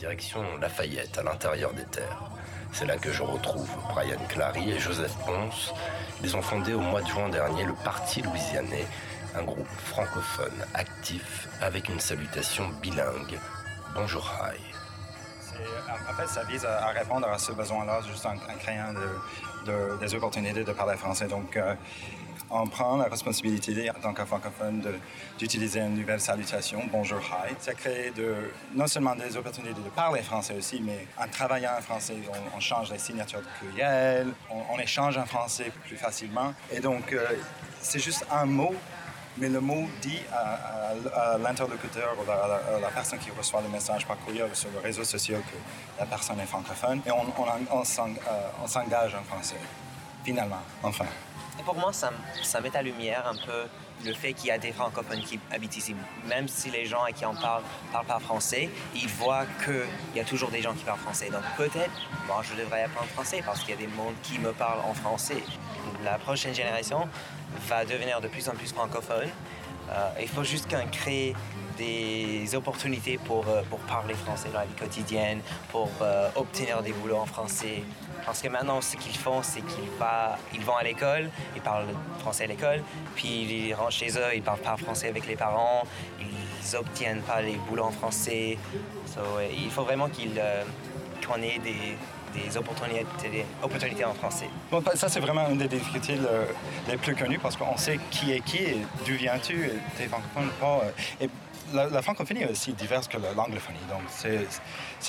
Direction Lafayette, à l'intérieur des terres. C'est là que je retrouve Brian Clary et Joseph Ponce. Ils ont fondé au mois de juin dernier le Parti louisianais, un groupe francophone actif avec une salutation bilingue. Bonjour Hi. En fait, ça vise à répondre à ce besoin-là, juste en, créant des opportunités de parler français. Donc, euh, on prend la responsabilité en tant que francophone d'utiliser une nouvelle salutation, bonjour, hi. Ça crée non seulement des opportunités de parler français aussi, mais en travaillant en français, on, change les signatures de courriel, on, échange en français plus facilement. Et donc, euh, c'est juste un mot mais le mot dit à, l'interlocuteur ou à la, personne qui reçoit le message par courrier ou sur le réseau social que la personne est francophone et on, on, euh, on s'engage en français, finalement, enfin. Pour moi, ça, met à lumière un peu le fait qu'il y a des francophones qui habitent ici. Même si les gens qui en parlent parlent pas français, ils voient qu'il y a toujours des gens qui parlent français. Donc peut-être, moi, je devrais apprendre français parce qu'il y a des mondes qui me parlent en français. La prochaine génération va devenir de plus en plus francophone. Euh, il faut juste qu'on crée des opportunités pour, euh, pour parler français dans la vie quotidienne, pour euh, obtenir des boulots en français. Parce que maintenant, ce qu'ils font, c'est qu'ils ils vont à l'école, ils parlent français à l'école, puis ils rentrent chez eux, ils parlent pas français avec les parents, ils obtiennent pas les boulots en français. il faut vraiment qu'ils, qu'on ait des, opportunités, en français. Bon, ça, c'est vraiment une des difficultés les plus connues parce qu'on sait qui est qui et d'où viens-tu, t'es francophone pas. Et la, francophonie est aussi diverse que l'anglophonie. Donc,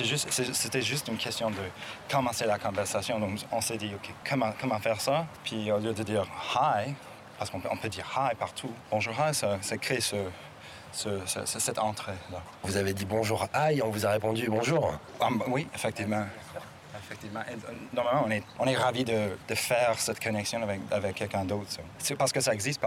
juste, c'était juste une question de commencer la conversation. Donc, on s'est dit, OK, comment, comment faire ça? Puis, au lieu de dire hi, parce qu'on peut, on peut dire hi partout, bonjour hi, ça, ça crée ce, cette entrée-là. Vous avez dit bonjour hi, on vous a répondu bonjour. Ah, oui, effectivement. Effectivement. Euh, normalement, on est, on est ravis de, de faire cette connexion avec, avec quelqu'un d'autre. C'est parce que ça existe.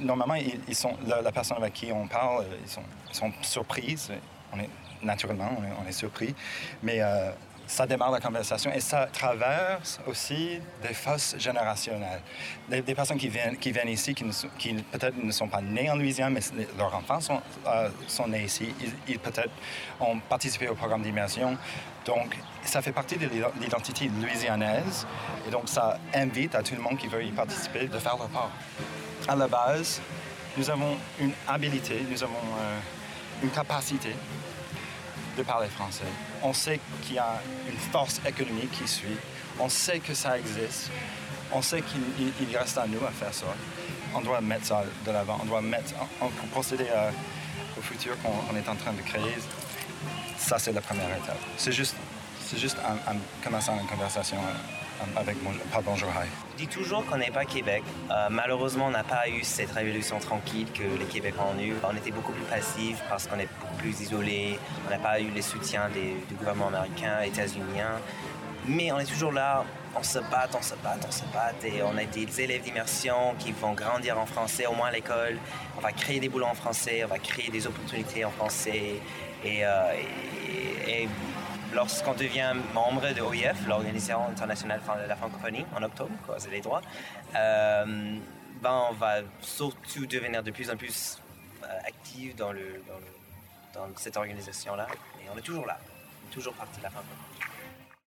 normalement, ils, sont, la, personne avec qui on parle, euh, ils sont, sont surprises. On est, naturellement, on est, on est surpris. Mais euh, ça démarre la conversation et ça traverse aussi des fausses générationnelles. Des, personnes qui viennent, ici, qui, peut-être ne sont pas nés en Louisiane, mais leurs enfants sont, euh, sont nés ici. Ils, peut-être ont participé au programme d'immersion. Donc, ça fait partie de l'identité louisianaise et donc ça invite à tout le monde qui veut y participer de faire leur part. À la base, nous avons une habilité, nous avons euh, une capacité de parler français. On sait qu'il y a une force économique qui suit. On sait que ça existe. On sait qu'il reste à nous à faire ça. On doit mettre ça de l'avant. On doit mettre, on, procéder au futur qu'on est en train de créer. Ça, c'est la première étape. C'est juste, c'est juste en, commençant une conversation. Euh, avec pas Bonjour. Je dis toujours qu'on n'est pas Québec. Euh, malheureusement, on n'a pas eu cette révolution tranquille que les Québécois ont eu. On était beaucoup plus passifs parce qu'on est plus isolés. On n'a pas eu les soutiens des, du gouvernement américain, états-unien. Mais on est toujours là, on se bat, on se bat, on se bat. Et on a des élèves d'immersion qui vont grandir en français, au moins à l'école. On va créer des boulots en français, on va créer des opportunités en français. Et, euh, lorsqu'on devient membre de l'OIF, l'Organisation internationale de la francophonie, en octobre, c'est les droits, euh, ben on va surtout devenir de plus en plus euh, actifs dans, le, dans cette organisation-là. Et on est toujours là, toujours partie de la francophonie.